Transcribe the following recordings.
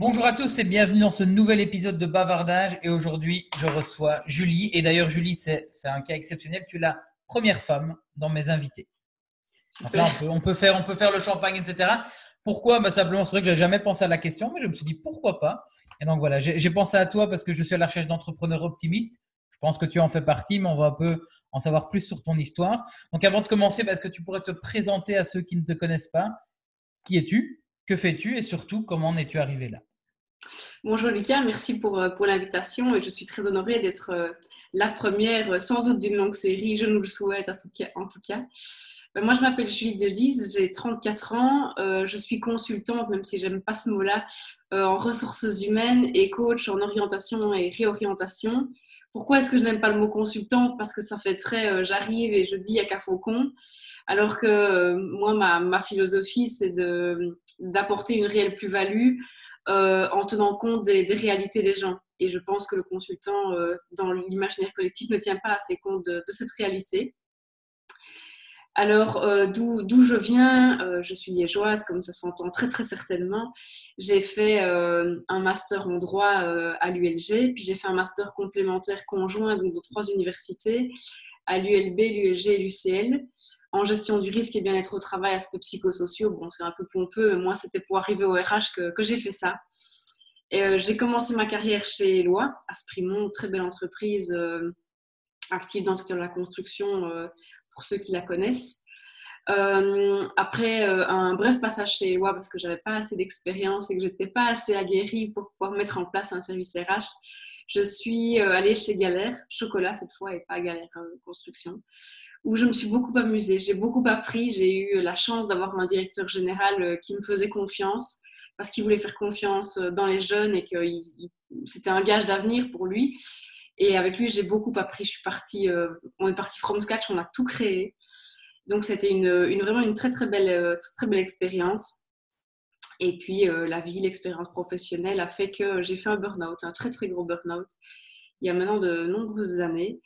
Bonjour à tous et bienvenue dans ce nouvel épisode de Bavardage. Et aujourd'hui, je reçois Julie. Et d'ailleurs, Julie, c'est un cas exceptionnel. Tu es la première femme dans mes invités. on, peut, faire, on peut faire le champagne, etc. Pourquoi? Bah, Simplement, c'est vrai que je n'avais jamais pensé à la question, mais je me suis dit pourquoi pas? Et donc voilà, j'ai pensé à toi parce que je suis à la recherche d'entrepreneurs optimistes. Je pense que tu en fais partie, mais on va un peu en savoir plus sur ton histoire. Donc avant de commencer, est-ce que tu pourrais te présenter à ceux qui ne te connaissent pas? Qui es-tu? Que fais-tu? Et surtout, comment en es-tu arrivé là? Bonjour Lucas, merci pour, euh, pour l'invitation et je suis très honorée d'être euh, la première, euh, sans doute d'une longue série, je nous le souhaite en tout cas. En tout cas. Ben, moi, je m'appelle Julie Delise, j'ai 34 ans, je suis consultante, même si j'aime pas ce mot-là, en ressources humaines et coach en orientation et réorientation. Pourquoi est-ce que je n'aime pas le mot consultant? Parce que ça fait très j'arrive et je dis à Cafaucon. Alors que moi, ma, ma philosophie, c'est d'apporter une réelle plus-value euh, en tenant compte des, réalités des gens. Et je pense que le consultant, euh, dans l'imaginaire collectif, ne tient pas assez compte de, cette réalité. Alors, euh, d'où je viens, je suis liégeoise, comme ça s'entend très très certainement. J'ai fait un master en droit à l'ULG, puis j'ai fait un master complémentaire conjoint donc, dans trois universités, à l'ULB, l'ULG et l'UCL en gestion du risque et bien-être au travail, aspects psychosociaux. Bon, c'est un peu pompeux, mais moi, c'était pour arriver au RH que, j'ai fait ça. Et euh, j'ai commencé ma carrière chez Eloi, Asprimont, très belle entreprise euh, active dans le secteur de la construction euh, pour ceux qui la connaissent. après un bref passage chez Eloi parce que j'avais pas assez d'expérience et que j'étais pas assez aguerrie pour pouvoir mettre en place un service RH, je suis allée chez Galère, chocolat cette fois et pas Galère construction où je me suis beaucoup amusée. J'ai beaucoup appris. J'ai eu la chance d'avoir un directeur général euh, qui me faisait confiance parce qu'il voulait faire confiance euh, dans les jeunes et que c'était un gage d'avenir pour lui. Et avec lui, j'ai beaucoup appris. Je suis partie, euh, on est parti from scratch, on a tout créé. Donc c'était vraiment une très très belle, très belle expérience. Et puis la vie, l'expérience professionnelle a fait que j'ai fait un burn-out, un très très gros burn-out, il y a maintenant de nombreuses années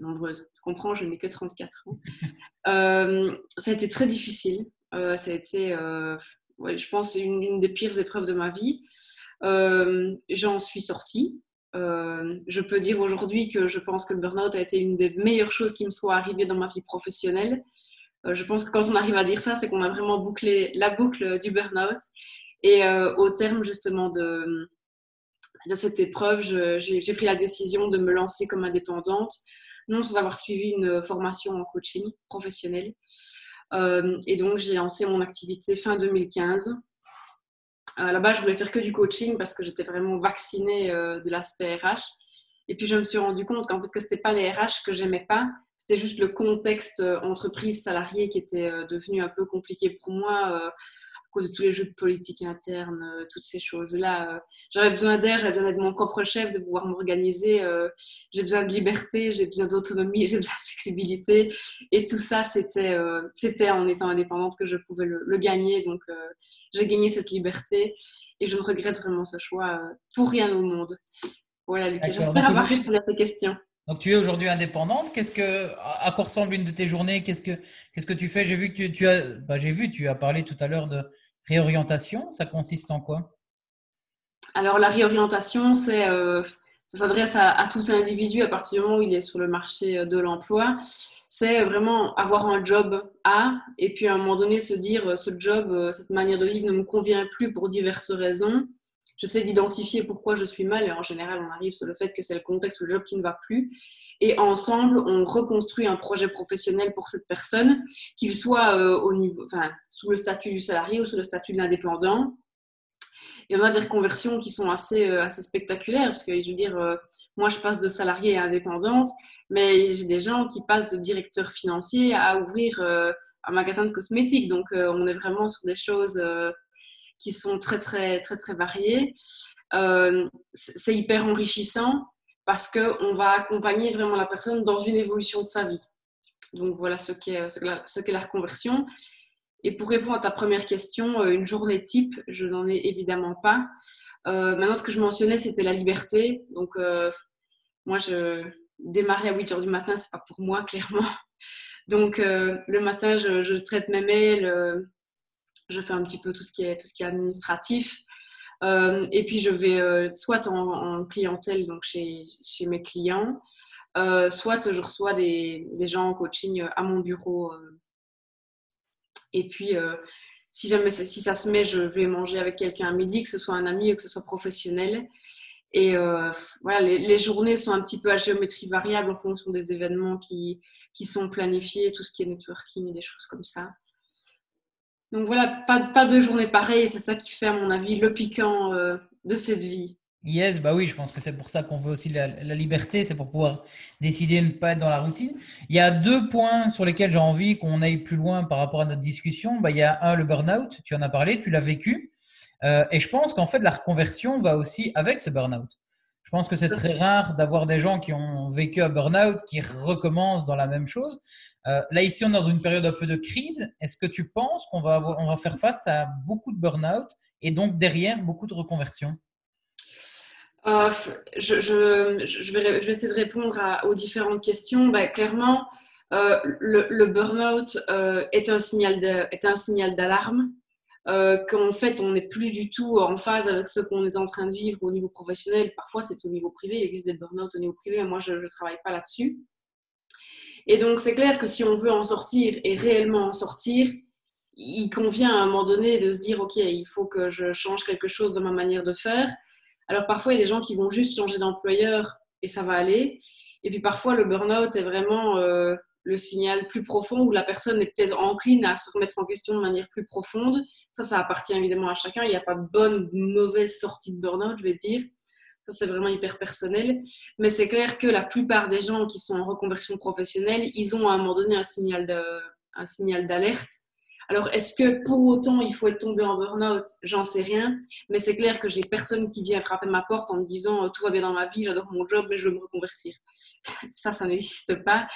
nombreuses. Je comprends, je n'ai que 34 ans. Euh, ça a été très difficile. Euh, ça a été, euh, je pense, une, des pires épreuves de ma vie. J'en suis sortie. je peux dire aujourd'hui que je pense que le burn-out a été une des meilleures choses qui me soit arrivée dans ma vie professionnelle. je pense que quand on arrive à dire ça, c'est qu'on a vraiment bouclé la boucle du burn-out. Et au terme justement de cette épreuve, j'ai pris la décision de me lancer comme indépendante, non sans avoir suivi une formation en coaching professionnel. Euh, et donc, j'ai lancé mon activité fin 2015. Euh, là-bas, je voulais faire que du coaching parce que j'étais vraiment vaccinée euh, de l'aspect RH. Et puis, je me suis rendu compte qu'en fait, que c'était pas les RH que j'aimais pas, c'était juste le contexte entreprise salariée qui était devenu un peu compliqué pour moi cause de tous les jeux de politique interne, euh, toutes ces choses-là. Euh, j'avais besoin d'air, j'avais besoin d'être mon propre chef, de pouvoir m'organiser. Euh, j'ai besoin de liberté, j'ai besoin d'autonomie, j'ai besoin de flexibilité. Et tout ça, c'était c'était en étant indépendante que je pouvais le, gagner. Donc, j'ai gagné cette liberté et je ne regrette vraiment ce choix pour rien au monde. Voilà, Lucas. J'espère avoir répondu à tes questions. Donc, tu es aujourd'hui indépendante. Qu'est-ce que, à quoi ressemble une de tes journées? Qu'est-ce que, qu'est-ce que tu fais? J'ai vu que tu, as, bah, j'ai vu, tu as parlé tout à l'heure de réorientation. Ça consiste en quoi? Alors, la réorientation, c'est, euh, ça s'adresse à, tout individu à partir du moment où il est sur le marché de l'emploi. C'est vraiment avoir un job A et puis à un moment donné se dire ce job, euh, cette manière de vivre ne me convient plus pour diverses raisons j'essaie d'identifier pourquoi je suis mal et en général on arrive sur le fait que c'est le contexte ou le job qui ne va plus. Et ensemble on reconstruit un projet professionnel pour cette personne qu'il soit euh, au niveau enfin sous le statut du salarié ou sous le statut de l'indépendant. Et on a des reconversions qui sont assez euh, assez spectaculaires parce que je veux dire euh, moi je passe de salarié à indépendante mais j'ai des gens qui passent de directeur financier à ouvrir un magasin de cosmétiques. Donc on est vraiment sur des choses qui sont très, très, très, très variés. Euh, c'est hyper enrichissant parce qu'on va accompagner vraiment la personne dans une évolution de sa vie. Donc voilà ce qu'est ce qu la reconversion. Et pour répondre à ta première question, euh, une journée type, je n'en ai évidemment pas. Euh, maintenant, ce que je mentionnais, c'était la liberté. Donc, moi, je démarrer à 8 heures du matin, c'est pas pour moi, clairement. Donc, le matin, je, traite mes mails, je fais un petit peu tout ce qui est, tout ce qui est administratif. et puis je vais soit en, clientèle, donc chez, chez mes clients, soit je reçois des, des, gens en coaching à mon bureau. et puis, si jamais si ça se met, je vais manger avec quelqu'un à midi, que ce soit un ami ou que ce soit professionnel. Et euh, voilà, les, journées sont un petit peu à géométrie variable en fonction des événements qui, qui sont planifiés, tout ce qui est networking et des choses comme ça. Donc voilà, pas, pas de journée pareille, c'est ça qui fait, à mon avis, le piquant euh, de cette vie. Yes, bah oui, je pense que c'est pour ça qu'on veut aussi la, liberté, c'est pour pouvoir décider de ne pas être dans la routine. Il y a deux points sur lesquels j'ai envie qu'on aille plus loin par rapport à notre discussion. Bah, il y a un, le burn-out, tu en as parlé, tu l'as vécu. Euh, et je pense qu'en fait, la reconversion va aussi avec ce burn-out. Je pense que c'est très rare d'avoir des gens qui ont vécu un burn-out qui recommencent dans la même chose. Euh, là, ici, on est dans une période un peu de crise. Est-ce que tu penses qu'on va, on va faire face à beaucoup de burn-out et donc derrière beaucoup de reconversion? Euh, je, vais, essayer de répondre aux différentes questions. Bah, clairement, euh, le, burn-out euh, est un signal d'alarme. Qu'en fait, on n'est plus du tout en phase avec ce qu'on est en train de vivre au niveau professionnel. Parfois, c'est au niveau privé. Il existe des burn-out au niveau privé, moi, je ne travaille pas là-dessus. Et donc, c'est clair que si on veut en sortir et réellement en sortir, il convient à un moment donné de se dire, OK, il faut que je change quelque chose de ma manière de faire. Alors parfois, il y a des gens qui vont juste changer d'employeur et ça va aller. Et puis parfois, le burn-out est vraiment euh, le signal plus profond où la personne est peut-être encline à se remettre en question de manière plus profonde. Ça, ça appartient évidemment à chacun. Il n'y a pas de bonne ou mauvaise sortie de burn-out, je vais dire. Ça, c'est vraiment hyper personnel. Mais c'est clair que la plupart des gens qui sont en reconversion professionnelle, ils ont à un moment donné un signal d'alerte alors, est-ce que pour autant il faut être tombé en burn-out? J'en sais rien. Mais c'est clair que j'ai personne qui vient frapper ma porte en me disant euh, tout va bien dans ma vie, j'adore mon job, mais je veux me reconvertir. ça, ça n'existe pas.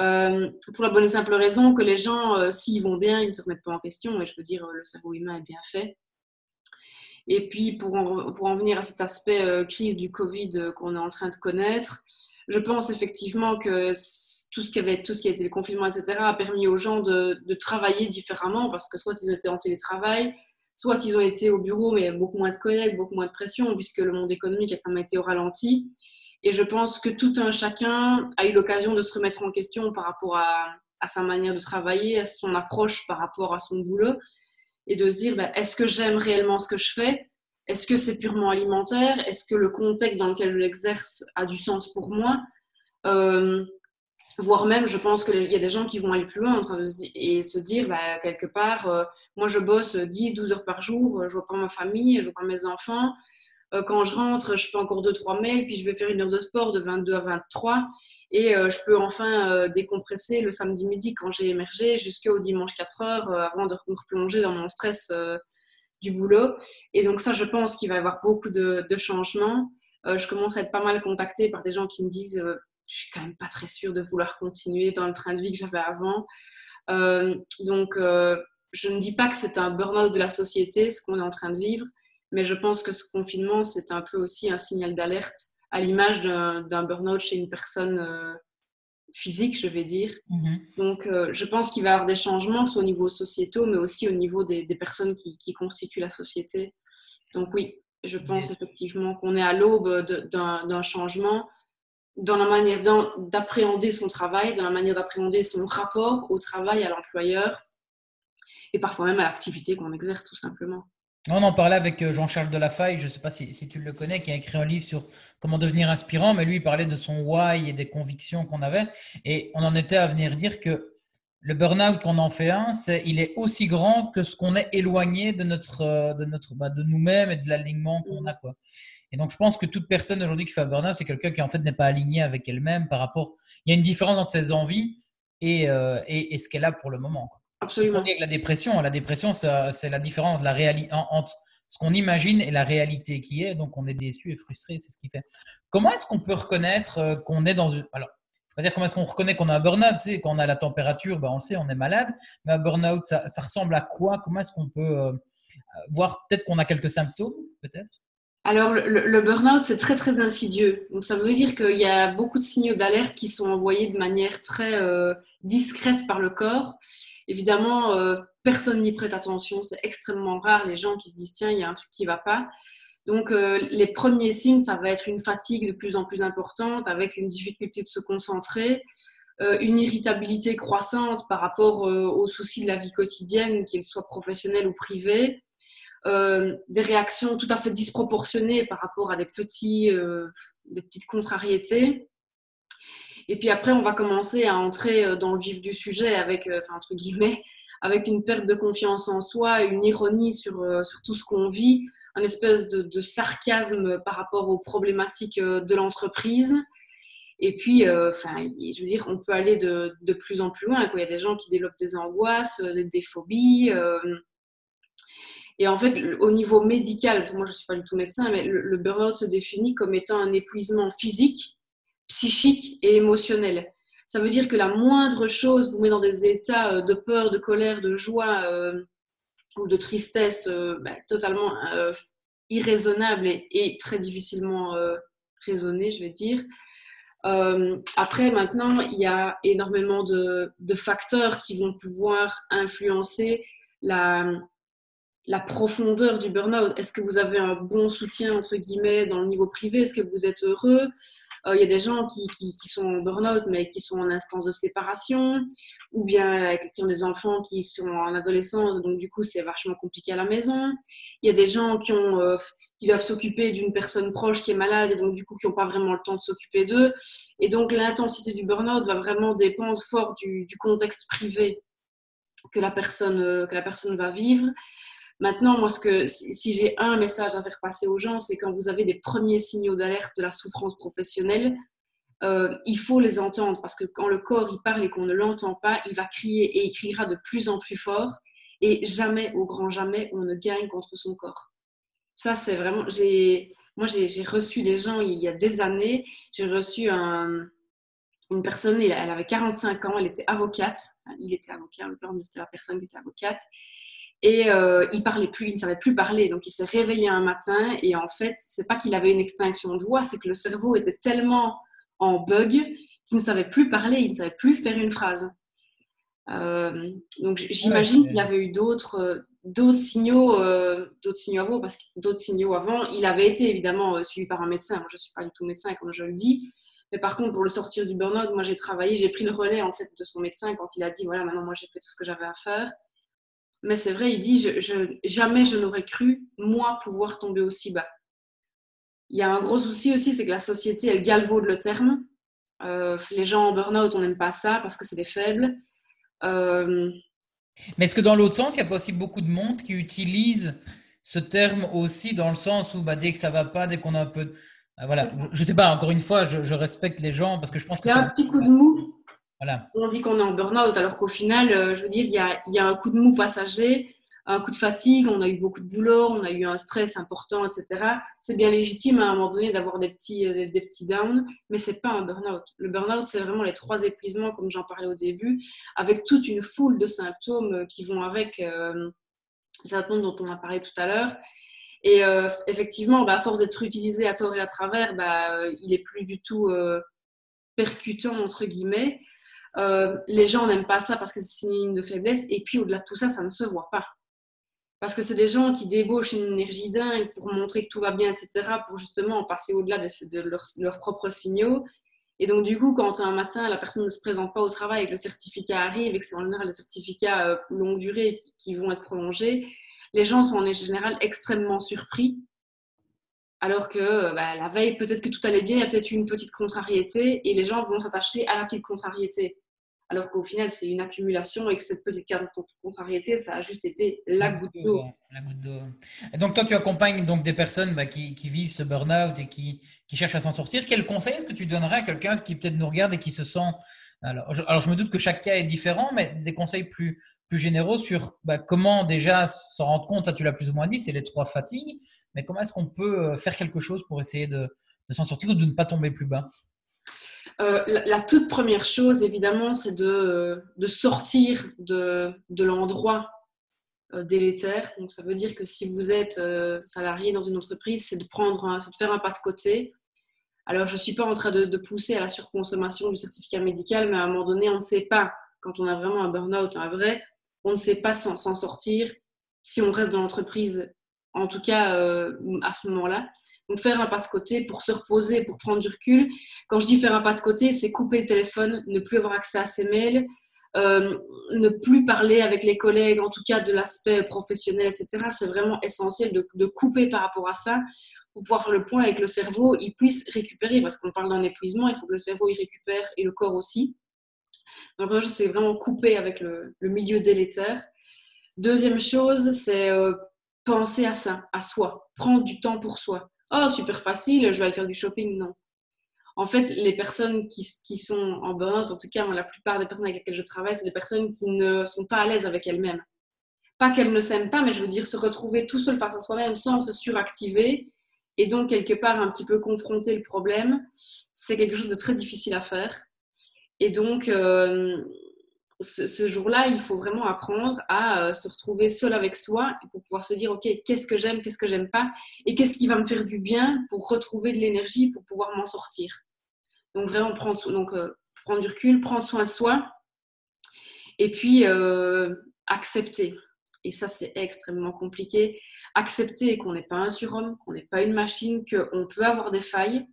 Euh, pour la bonne et simple raison que les gens, euh, s'ils vont bien, ils ne se remettent pas en question. Et je veux dire, le cerveau humain est bien fait. Et puis, pour en, pour en venir à cet aspect crise du Covid qu'on est en train de connaître, je pense effectivement que tout ce qui a été le confinement, etc., a permis aux gens de, de, travailler différemment parce que soit ils étaient en télétravail, soit ils ont été au bureau, mais beaucoup moins de collègues, beaucoup moins de pression, puisque le monde économique a quand même été au ralenti. Et je pense que tout un chacun a eu l'occasion de se remettre en question par rapport à, sa manière de travailler, à son approche par rapport à son boulot, et de se dire, ben, est-ce que j'aime réellement ce que je fais? Est-ce que c'est purement alimentaire? Est-ce que le contexte dans lequel je l'exerce a du sens pour moi? Euh, Voire même, je pense qu'il y a des gens qui vont aller plus loin et se dire, bah, quelque part, euh, moi je bosse 10-12 heures par jour, je vois pas ma famille, je vois pas mes enfants. Euh, quand je rentre, je fais encore 2-3 mails, puis je vais faire une heure de sport de 22 à 23. Et je peux enfin décompresser le samedi midi quand j'ai émergé jusqu'au dimanche 4 heures avant de replonger dans mon stress du boulot. Et donc ça, je pense qu'il va y avoir beaucoup de, changements. Euh, je commence à être pas mal contactée par des gens qui me disent euh, je suis quand même pas très sûre de vouloir continuer dans le train de vie que j'avais avant. Euh, donc je ne dis pas que c'est un burn-out de la société, ce qu'on est en train de vivre, mais je pense que ce confinement, c'est un peu aussi un signal d'alerte à l'image d'un burn-out chez une personne physique, je vais dire. Mhm. Donc, euh, je pense qu'il va y avoir des changements, soit au niveau sociétaux, mais aussi au niveau des, personnes qui, constituent la société. Donc, oui, je pense effectivement qu'on est à l'aube d'un changement dans la manière d'appréhender son travail, dans la manière d'appréhender son rapport au travail, à l'employeur, et parfois même à l'activité qu'on exerce tout simplement. On en parlait avec euh, Jean-Charles Delafaye, je ne sais pas si, tu le connais, qui a écrit un livre sur comment devenir inspirant, mais lui, il parlait de son why et des convictions qu'on avait. Et on en était à venir dire que le burn-out qu'on en fait un, c'est, il est aussi grand que ce qu'on est éloigné de, notre, euh, de, notre, bah, de nous-mêmes et de l'alignement qu'on a. Quoi. Et donc, je pense que toute personne aujourd'hui qui fait un burn-out, c'est quelqu'un qui en fait n'est pas aligné avec elle-même par rapport. Il y a une différence entre ses envies et, euh, et, et ce qu'elle a pour le moment. Quoi. Absolument. Avec la dépression, la dépression, c'est la différence la entre ce qu'on imagine et la réalité qui est. Donc, on est déçu et frustré, c'est ce qui fait. Comment est-ce qu'on peut reconnaître euh, qu'on est dans une. Alors, je dire comment est-ce qu'on reconnaît qu'on a un burn-out. Tu sais, quand on a la température, ben, on sait, on est malade. Mais un burn-out, ça, ressemble à quoi? Comment est-ce qu'on peut euh, voir peut-être qu'on a quelques symptômes, peut-être? Alors, le, le burn-out, c'est très, très insidieux. Donc, ça veut dire qu'il y a beaucoup de signaux d'alerte qui sont envoyés de manière très euh, discrète par le corps évidemment, euh, personne n'y prête attention. C'est extrêmement rare les gens qui se disent tiens, il y a un truc qui ne va pas. Donc, euh, les premiers signes, ça va être une fatigue de plus en plus importante avec une difficulté de se concentrer, euh, une irritabilité croissante par rapport aux soucis de la vie quotidienne, qu'ils soient professionnels ou privés, des réactions tout à fait disproportionnées par rapport à des, petits, des petites contrariétés. Et puis après, on va commencer à entrer dans le vif du sujet avec, entre guillemets, avec une perte de confiance en soi, une ironie sur, sur tout ce qu'on vit, un espèce de, sarcasme par rapport aux problématiques euh, de l'entreprise. Et puis, euh, enfin, je veux dire, on peut aller de, plus en plus loin. Quoi. Il y a des gens qui développent des angoisses, euh, des, phobies. et en fait, au niveau médical, moi je ne suis pas du tout médecin, mais le, le burn-out se définit comme étant un épuisement physique, psychique et émotionnel. Ça veut dire que la moindre chose vous met dans des états de peur, de colère, de joie, ou de tristesse euh, bah, totalement euh, irraisonnable et, très difficilement euh, raisonnée, je vais dire. après, maintenant, il y a énormément de, facteurs qui vont pouvoir influencer la, la profondeur du burn-out. Est-ce que vous avez un bon soutien, entre guillemets, dans le niveau privé? Est-ce que vous êtes heureux? Il y a des gens qui, sont en burn-out, mais qui sont en instance de séparation ou bien qui ont des enfants qui sont en adolescence, donc du coup c'est vachement compliqué à la maison. Il y a des gens qui, euh, doivent s'occuper d'une personne proche qui est malade et donc du coup qui n'ont pas vraiment le temps de s'occuper d'eux. Et donc l'intensité du burn-out va vraiment dépendre fort du, contexte privé euh, que la personne va vivre. Maintenant, moi, ce que, si j'ai un message à faire passer aux gens, c'est quand vous avez des premiers signaux d'alerte de la souffrance professionnelle, euh, il faut les entendre parce que quand le corps il parle et qu'on ne l'entend pas, il va crier et il criera de plus en plus fort et jamais, au grand jamais, on ne gagne contre son corps. Ça, c'est vraiment. moi, j'ai reçu des gens il y a des années. J'ai reçu une personne, elle avait 45 ans, elle était avocate. Il était avocat, mais c'était la personne qui était avocate. Et euh, il parlait plus, il ne savait plus parler. Donc, il s'est réveillé un matin et en fait, c'est pas qu'il avait une extinction de voix, c'est que le cerveau était tellement en bug, qui ne savait plus parler, il ne savait plus faire une phrase. Euh, donc j'imagine qu'il y avait eu d'autres euh, d'autres signaux euh, d'autres signaux avant parce que d'autres signaux avant il avait été évidemment suivi par un médecin moi je suis pas du tout médecin comme je le dis mais par contre pour le sortir du burn-out moi j'ai travaillé j'ai pris le relais en fait de son médecin quand il a dit voilà maintenant moi j'ai fait tout ce que j'avais à faire mais c'est vrai il dit je, jamais je n'aurais cru moi pouvoir tomber aussi bas il y a un gros souci aussi, c'est que la société, elle galvaude le terme. Euh, les gens en burn-out, on n'aime pas ça parce que c'est des faibles. Euh, Mais est-ce que dans l'autre sens, il n'y a pas aussi beaucoup de monde qui utilise ce terme aussi dans le sens où bah, dès que ça va pas, dès qu'on a un peu... Ah, voilà, je ne sais pas, encore une fois, je, respecte les gens parce que je pense que... Il y a un petit coup de mou. On dit qu'on est en burn-out alors qu'au final, euh, je veux dire, il y, a, un coup de mou passager un coup de fatigue, on a eu beaucoup de boulot, on a eu un stress important, etc. C'est bien légitime à un moment donné d'avoir des petits, euh, des, petits downs, mais c'est pas un burn-out. Le burn-out, c'est vraiment les trois épuisements, comme j'en parlais au début, avec toute une foule de symptômes qui vont avec euh, les symptômes dont on a parlé tout à l'heure. Et euh, effectivement, bah, à force d'être utilisé à tort et à travers, bah, il est plus du tout percutant, entre guillemets. Les gens n'aiment pas ça parce que c'est signe de faiblesse. Et puis, au-delà de tout ça, ça ne se voit pas parce que c'est des gens qui débauchent une énergie dingue pour montrer que tout va bien, etc., pour justement passer au-delà de, leurs propres signaux. Et donc, du coup, quand un matin, la personne ne se présente pas au travail et que le certificat arrive et que c'est en général des certificats euh, longue durée qui, vont être prolongés, les gens sont en général extrêmement surpris. Alors que euh, bah, la veille, peut-être que tout allait bien, il y a peut-être une petite contrariété et les gens vont s'attacher à la petite contrariété alors qu'au final, c'est une accumulation et que cette petite contrariété, ça a juste été la goutte d'eau. La goutte d'eau. Et donc, toi, tu accompagnes donc des personnes bah, qui, vivent ce burn-out et qui, cherchent à s'en sortir. Quel conseil est-ce que tu donnerais à quelqu'un qui peut-être nous regarde et qui se sent. Alors je, me doute que chaque cas est différent, mais des conseils plus, plus généraux sur bah, comment déjà s'en rendre compte. tu l'as plus ou moins dit, c'est les trois fatigues. Mais comment est-ce qu'on peut euh, faire quelque chose pour essayer de s'en sortir ou de ne pas tomber plus bas? Euh, la, toute première chose, évidemment, c'est de, de, sortir de, l'endroit euh, délétère. Donc, ça veut dire que si vous êtes euh, salarié dans une entreprise, c'est de, faire un pas de côté. Alors, je ne suis pas en train de, de, pousser à la surconsommation du certificat médical, mais à un moment donné, on ne sait pas, quand on a vraiment un burn-out, un vrai, on ne sait pas s'en sortir si on reste dans l'entreprise, en tout cas euh, à ce moment-là. Donc faire un pas de côté pour se reposer, pour prendre du recul. Quand je dis faire un pas de côté, c'est couper le téléphone, ne plus avoir accès à ses mails, euh, ne plus parler avec les collègues, en tout cas de l'aspect professionnel, etc. C'est vraiment essentiel de, couper par rapport à ça pour pouvoir faire le point avec le cerveau, il puisse récupérer, parce qu'on parle d'un épuisement, il faut que le cerveau y récupère et le corps aussi. Donc, c'est vraiment couper avec le, le, milieu délétère. Deuxième chose, c'est euh, penser à ça, à soi, prendre du temps pour soi. Oh, super facile, je vais aller faire du shopping. Non. En fait, les personnes qui, qui sont en burn en tout cas, la plupart des personnes avec lesquelles je travaille, c'est des personnes qui ne sont pas à l'aise avec elles-mêmes. Pas qu'elles ne s'aiment pas, mais je veux dire se retrouver tout seul face à soi-même sans se suractiver et donc quelque part un petit peu confronter le problème, c'est quelque chose de très difficile à faire. Et donc, euh, ce, jour-là, il faut vraiment apprendre à euh, se retrouver seul avec soi pour pouvoir se dire, OK, qu'est-ce que j'aime, qu'est-ce que j'aime pas, et qu'est-ce qui va me faire du bien pour retrouver de l'énergie, pour pouvoir m'en sortir. Donc, vraiment prendre, donc, euh, prendre du recul, prendre soin de soi, et puis accepter. Et ça, c'est extrêmement compliqué accepter qu'on n'est pas un surhomme, qu'on n'est pas une machine, qu'on peut avoir des failles.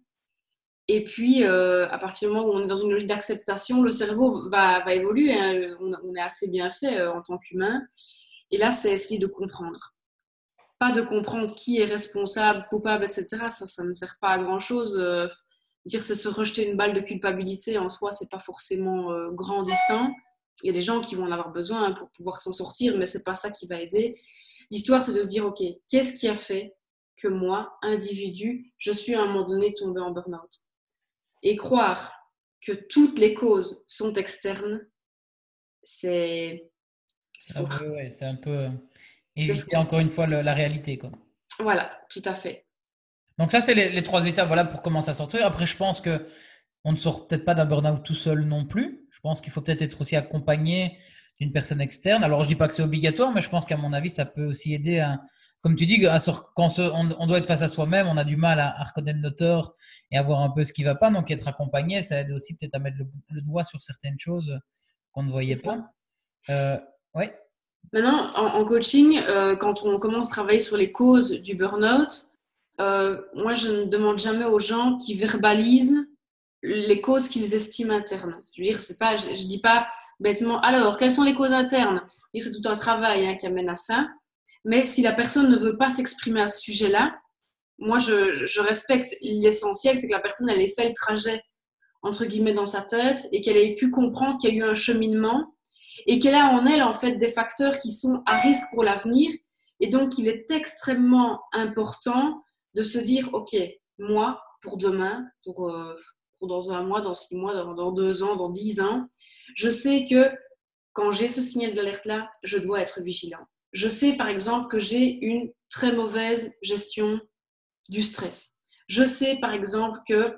Et puis, euh, à partir du moment où on est dans une logique d'acceptation, le cerveau va, va évoluer. Hein. On, est assez bien fait euh, en tant qu'humain. Et là, c'est essayer de comprendre. Pas de comprendre qui est responsable, coupable, etc. Ça, ça ne sert pas à grand-chose. Euh, dire c'est se rejeter une balle de culpabilité en soi, c'est pas forcément grandissant. Il y a des gens qui vont en avoir besoin pour pouvoir s'en sortir, mais c'est pas ça qui va aider. L'histoire, c'est de se dire, OK, qu'est-ce qui a fait que moi, individu, je suis à un moment donné tombé en burn-out? Et croire que toutes les causes sont externes, c'est... C'est un, peu, ouais, un peu euh, éviter encore une fois la réalité. Quoi. Voilà, tout à fait. Donc ça, c'est les, les, trois étapes voilà, pour commencer à sortir. Après, je pense que on ne sort peut-être pas d'un burn-out tout seul non plus. Je pense qu'il faut peut-être être aussi accompagné d'une personne externe. Alors, je dis pas que c'est obligatoire, mais je pense qu'à mon avis, ça peut aussi aider à, comme tu dis, à, quand on, doit être face à soi-même, on a du mal à, reconnaître nos torts et à voir un peu ce qui va pas. Donc, être accompagné, ça aide aussi peut-être à mettre le, doigt sur certaines choses qu'on ne voyait pas. Euh, ouais. Maintenant, en, coaching, euh, quand on commence à travailler sur les causes du burn-out, euh, moi, je ne demande jamais aux gens qui verbalisent les causes qu'ils estiment internes. Je veux dire, c'est pas, je, je dis pas, bêtement. Alors, quelles sont les causes internes? Et c'est tout un travail hein, qui amène à ça. Mais si la personne ne veut pas s'exprimer à ce sujet-là, moi, je, respecte l'essentiel, c'est que la personne, elle ait fait le trajet, entre guillemets, dans sa tête et qu'elle ait pu comprendre qu'il y a eu un cheminement et qu'elle a en elle, en fait, des facteurs qui sont à risque pour l'avenir. Et donc, il est extrêmement important de se dire, OK, moi, pour demain, pour, euh, dans un mois, dans six mois, dans, dans deux ans, dans dix ans, je sais que quand j'ai ce signal d'alerte-là, je dois être vigilant. Je sais par exemple que j'ai une très mauvaise gestion du stress. Je sais par exemple que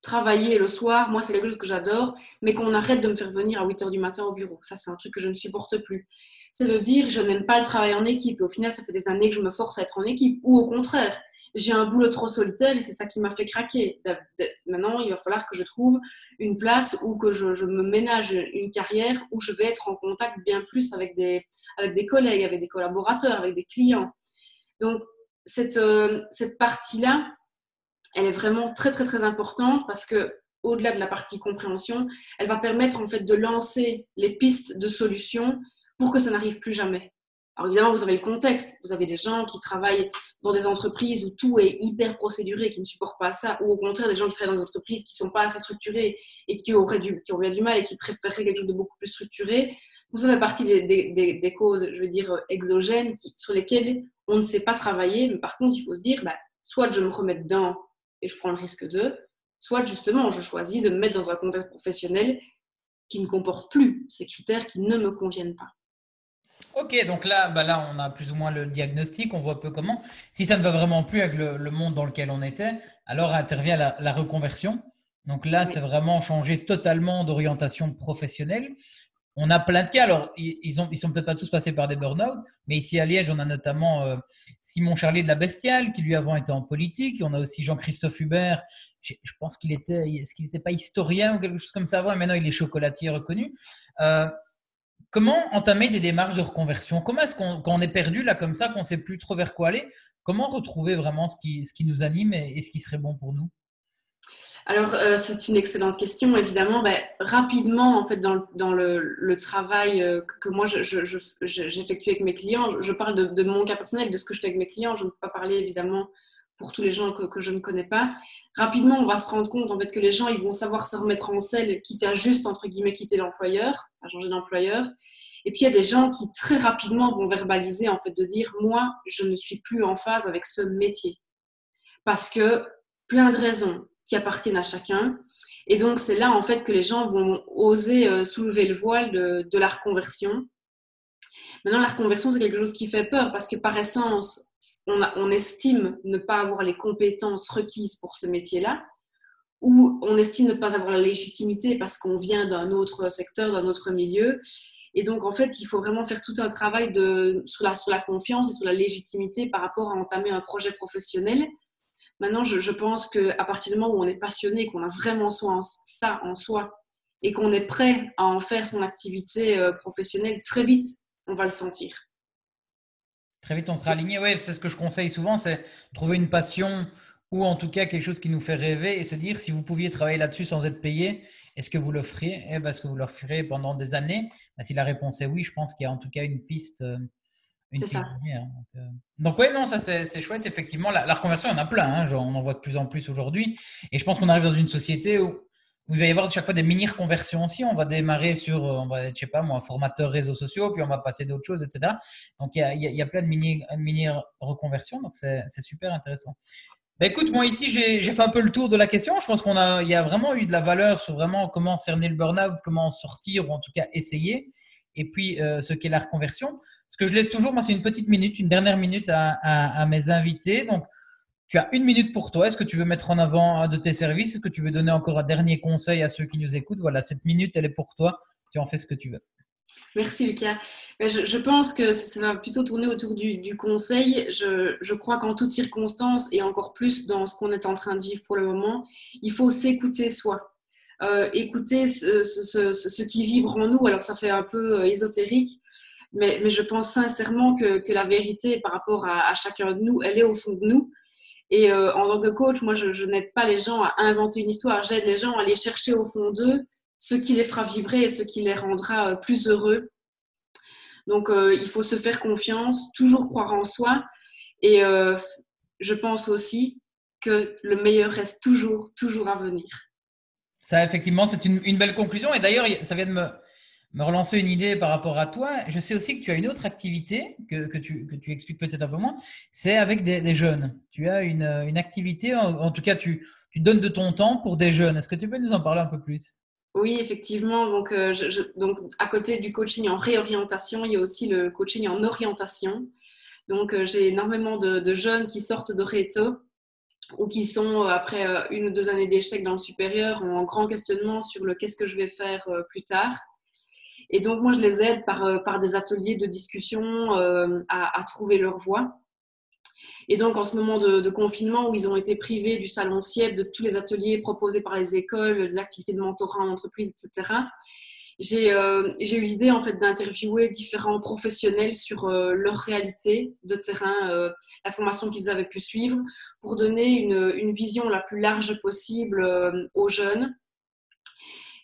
travailler le soir, moi c'est quelque chose que j'adore, mais qu'on arrête de me faire venir à 8 heures du matin au bureau. Ça c'est un truc que je ne supporte plus. C'est de dire je n'aime pas le travail en équipe au final ça fait des années que je me force à être en équipe. Ou au contraire, j'ai un boulot trop solitaire et c'est ça qui m'a fait craquer. Maintenant, il va falloir que je trouve une place où que je, me ménage une carrière où je vais être en contact bien plus avec des, avec des collègues, avec des collaborateurs, avec des clients. Donc, cette, euh, cette partie-là, elle est vraiment très, très, très importante parce que au-delà de la partie compréhension, elle va permettre en fait de lancer les pistes de solutions pour que ça n'arrive plus jamais. Alors évidemment, vous avez le contexte. Vous avez des gens qui travaillent dans des entreprises où tout est hyper procéduré, qui ne supportent pas ça, ou au contraire des gens qui travaillent dans des entreprises qui ne sont pas assez structurées et qui auraient, du, du mal et qui préféreraient quelque chose de beaucoup plus structuré. Donc ça fait partie des, causes, je veux dire, exogènes sur lesquelles on ne sait pas travailler. Mais par contre, il faut se dire, bah, soit je me remets dedans et je prends le risque de, soit justement je choisis de me mettre dans un contexte professionnel qui ne comporte plus ces critères qui ne me conviennent pas. Ok, donc là, bah là, on a plus ou moins le diagnostic, on voit peu comment. Si ça ne va vraiment plus avec le, monde dans lequel on était, alors intervient la, reconversion. Donc là, c'est vraiment changer totalement d'orientation professionnelle. On a plein de cas. Alors, ils, ont, ils sont peut-être pas tous passés par des burn-out, mais ici à Liège, on a notamment euh, Simon Charlier de la Bestiale, qui lui avant était en politique. On a aussi Jean-Christophe Hubert. Je, pense qu'il était, est-ce qu'il n'était pas historien ou quelque chose comme ça? Avant, et maintenant il est chocolatier reconnu. Euh, comment entamer des démarches de reconversion? Comment est-ce qu'on, quand on est perdu là comme ça, qu'on ne sait plus trop vers quoi aller, comment retrouver vraiment ce qui, ce qui nous anime et, ce qui serait bon pour nous? Alors, euh, c'est une excellente question. Évidemment, ben, rapidement, en fait, dans, dans le, travail euh, que, moi, j'effectue avec mes clients, je, parle de, de, mon cas personnel, de ce que je fais avec mes clients. Je ne peux pas parler, évidemment, pour tous les gens que, que, je ne connais pas. Rapidement, on va se rendre compte en fait que les gens ils vont savoir se remettre en selle, quitte à juste entre guillemets quitter l'employeur, à changer d'employeur. Et puis il y a des gens qui très rapidement vont verbaliser en fait de dire moi je ne suis plus en phase avec ce métier parce que plein de raisons qui appartiennent à chacun. Et donc c'est là en fait que les gens vont oser euh, soulever le voile de, de la reconversion. Maintenant la reconversion c'est quelque chose qui fait peur parce que par essence on, estime ne pas avoir les compétences requises pour ce métier-là, ou on estime ne pas avoir la légitimité parce qu'on vient d'un autre secteur, d'un autre milieu. Et donc, en fait, il faut vraiment faire tout un travail de, sur, la, confiance et sur la légitimité par rapport à entamer un projet professionnel. Maintenant, je, pense qu'à partir du moment où on est passionné, qu'on a vraiment ça en soi, et qu'on est prêt à en faire son activité euh, professionnelle, très vite, on va le sentir. Très vite, on sera aligné. Oui, c'est ce que je conseille souvent, c'est trouver une passion ou en tout cas quelque chose qui nous fait rêver et se dire si vous pouviez travailler là-dessus sans être payé, est-ce que vous le feriez eh ben, Est-ce que vous le ferez pendant des années? Ben, Si la réponse est oui, je pense qu'il y a en tout cas une piste. Euh, une piste ça. Euh. Donc, oui, non, ça c'est chouette. Effectivement, la, reconversion, il y en a plein. Hein, on en voit de plus en plus aujourd'hui. Et je pense qu'on arrive dans une société où il va y avoir chaque fois des mini-reconversions aussi. On va démarrer sur, euh, on va être, je sais pas moi, formateur réseaux sociaux, puis on va passer d'autres choses, etc. Donc, il y a, il y a plein de mini-reconversions. donc, c'est super intéressant. Ben, écoute, moi ici, j'ai fait un peu le tour de la question. Je pense qu'on a, il y a vraiment eu de la valeur sur vraiment comment cerner le burn-out, comment sortir, ou en tout cas essayer. Et puis, euh, ce qu'est la reconversion. Ce que je laisse toujours, moi, c'est une petite minute, une dernière minute à, à, à mes invités. Donc, tu as une minute pour toi. Est-ce que tu veux mettre en avant de tes services? Est-ce que tu veux donner encore un dernier conseil à ceux qui nous écoutent? Voilà, cette minute, elle est pour toi. Tu en fais ce que tu veux. Merci Lucas. Ben, je, pense que ça va plutôt tourner autour du, conseil. Je, crois qu'en toutes circonstances et encore plus dans ce qu'on est en train de vivre pour le moment, il faut s'écouter soi. Euh, écouter ce, qui vibre en nous. Alors ça fait un peu euh, ésotérique, mais, je pense sincèrement que, la vérité par rapport à, à, chacun de nous, elle est au fond de nous. Et euh, en tant que coach, moi, je, n'aide pas les gens à inventer une histoire. J'aide les gens à aller chercher au fond d'eux ce qui les fera vibrer et ce qui les rendra euh, plus heureux. Donc, euh, il faut se faire confiance, toujours croire en soi. Et je pense aussi que le meilleur reste toujours, toujours à venir. Ça, effectivement, c'est une, belle conclusion. Et d'ailleurs, ça vient de me, me relancer une idée par rapport à toi. Je sais aussi que tu as une autre activité que, que, tu, que tu, expliques peut-être un peu moins, c'est avec des, jeunes. Tu as une, une activité, en, tout cas, tu, tu, donnes de ton temps pour des jeunes. Est-ce que tu peux nous en parler un peu plus? Oui, effectivement. Donc, euh, donc, à côté du coaching en réorientation, il y a aussi le coaching en orientation. Donc, euh, j'ai énormément de, jeunes qui sortent de Réto ou qui sont, euh, après une ou deux années d'échec dans le supérieur, en grand questionnement sur le qu'est-ce que je vais faire plus tard. Et donc, moi, je les aide par, par des ateliers de discussion à, trouver leur voie. Et donc, en ce moment de, confinement où ils ont été privés du salon CIEP, de tous les ateliers proposés par les écoles, des activités de mentorat en entreprise, etc., j'ai euh, eu l'idée en fait d'interviewer différents professionnels sur euh, leur réalité de terrain, euh, la formation qu'ils avaient pu suivre, pour donner une, vision la plus large possible aux jeunes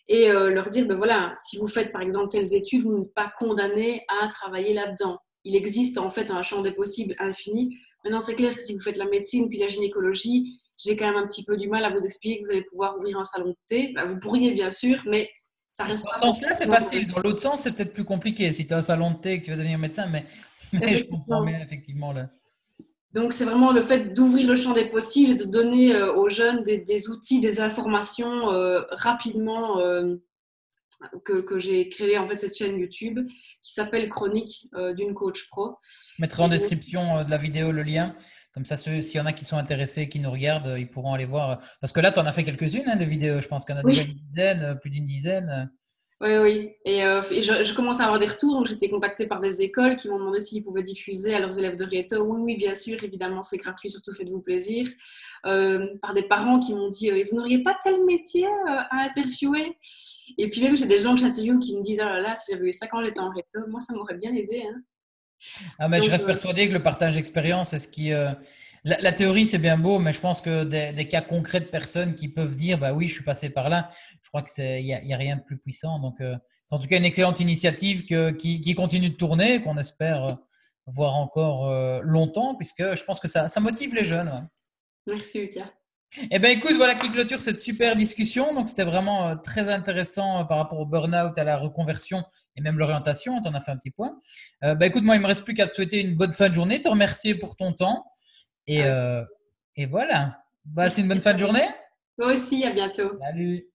et leur dire, ben voilà, si vous faites par exemple telles études, vous n'êtes pas condamné à travailler là-dedans. Il existe en fait un champ des possibles infini. Maintenant, c'est clair que si vous faites la médecine puis la gynécologie, j'ai quand même un petit peu du mal à vous expliquer que vous allez pouvoir ouvrir un salon de thé. Ben, vous pourriez bien sûr, mais ça reste. Dans ce sens-là, c'est facile. Dans l'autre sens, c'est peut-être plus compliqué. Si tu as un salon de thé et que tu vas devenir médecin, mais, mais je comprends bien effectivement là. Donc, c'est vraiment le fait d'ouvrir le champ des possibles et de donner euh, aux jeunes des, outils, des informations euh, rapidement euh, que, j'ai créé en fait cette chaîne YouTube qui s'appelle Chronique d'une coach pro. Je mettrai en description de la vidéo le lien. Comme ça, s'il y en a qui sont intéressés, qui nous regardent, ils pourront aller voir. Parce que là, tu en as fait quelques-unes hein, de vidéos. Je pense qu'il y en a une dizaine, plus d'une dizaine. Oui, oui. Et, euh, je, commence à avoir des retours. Donc, j'étais contactée par des écoles qui m'ont demandé s'ils pouvaient diffuser à leurs élèves de Rieto. Oui, oui, bien sûr, évidemment, c'est gratuit, surtout faites-vous plaisir. Euh, par des parents qui m'ont dit Vous n'auriez pas tel métier à interviewer? Et puis, même, j'ai des gens que j'interviewe qui me disent Oh là là, si j'avais eu ça quand j'étais en Rieto, moi, ça m'aurait bien aidé. Hein. Ah, mais je reste persuadée que le partage d'expérience, c'est ce qui. La, théorie, c'est bien beau, mais je pense que des, cas concrets de personnes qui peuvent dire bah oui, je suis passé par là, je crois qu'il n'y a, y a, rien de plus puissant. Donc, euh, c'est en tout cas une excellente initiative qui, continue de tourner, qu'on espère euh, voir encore euh, longtemps, puisque je pense que ça, motive les jeunes. Merci, Lucas. Eh bien, écoute, voilà qui clôture cette super discussion. Donc, c'était vraiment très intéressant par rapport au burn-out, à la reconversion et même l'orientation. Tu en as fait un petit point. bah, écoute, moi, il ne me reste plus qu'à te souhaiter une bonne fin de journée, te remercier pour ton temps. Et, euh, et voilà. Bah, c'est une bonne fin de journée. Toi aussi, à bientôt. Salut.